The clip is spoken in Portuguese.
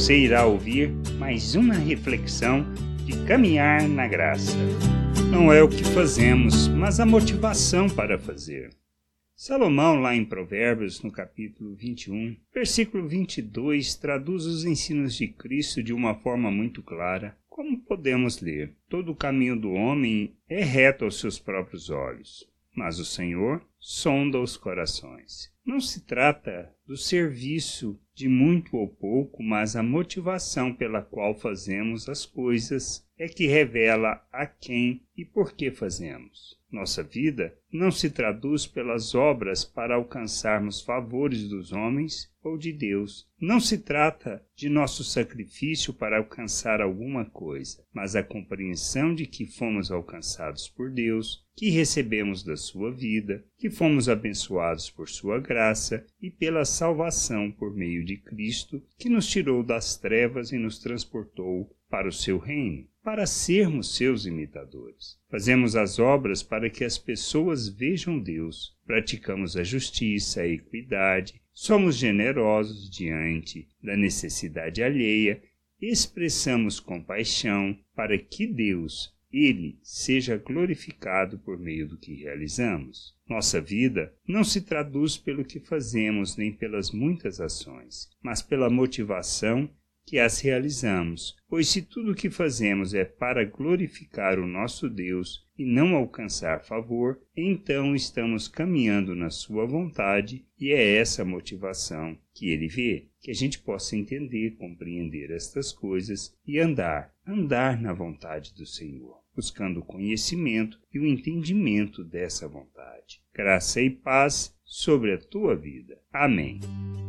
Você irá ouvir mais uma reflexão de caminhar na graça. Não é o que fazemos, mas a motivação para fazer. Salomão, lá em Provérbios, no capítulo 21, versículo 22, traduz os ensinos de Cristo de uma forma muito clara. Como podemos ler? Todo o caminho do homem é reto aos seus próprios olhos, mas o Senhor sonda os corações. Não se trata do serviço de muito ou pouco, mas a motivação pela qual fazemos as coisas é que revela a quem e por que fazemos. Nossa vida não se traduz pelas obras para alcançarmos favores dos homens ou de Deus. Não se trata de nosso sacrifício para alcançar alguma coisa, mas a compreensão de que fomos alcançados por Deus, que recebemos da sua vida, que fomos abençoados por sua graça e pela salvação por meio de Cristo, que nos tirou das trevas e nos transportou para o seu reino para sermos seus imitadores. Fazemos as obras para que as pessoas vejam Deus. Praticamos a justiça, a equidade, somos generosos diante da necessidade alheia, expressamos compaixão para que Deus, ele seja glorificado por meio do que realizamos. Nossa vida não se traduz pelo que fazemos nem pelas muitas ações, mas pela motivação que as realizamos, pois se tudo o que fazemos é para glorificar o nosso Deus e não alcançar favor, então estamos caminhando na sua vontade e é essa motivação que ele vê, que a gente possa entender, compreender estas coisas e andar, andar na vontade do Senhor, buscando o conhecimento e o entendimento dessa vontade. Graça e paz sobre a tua vida. Amém.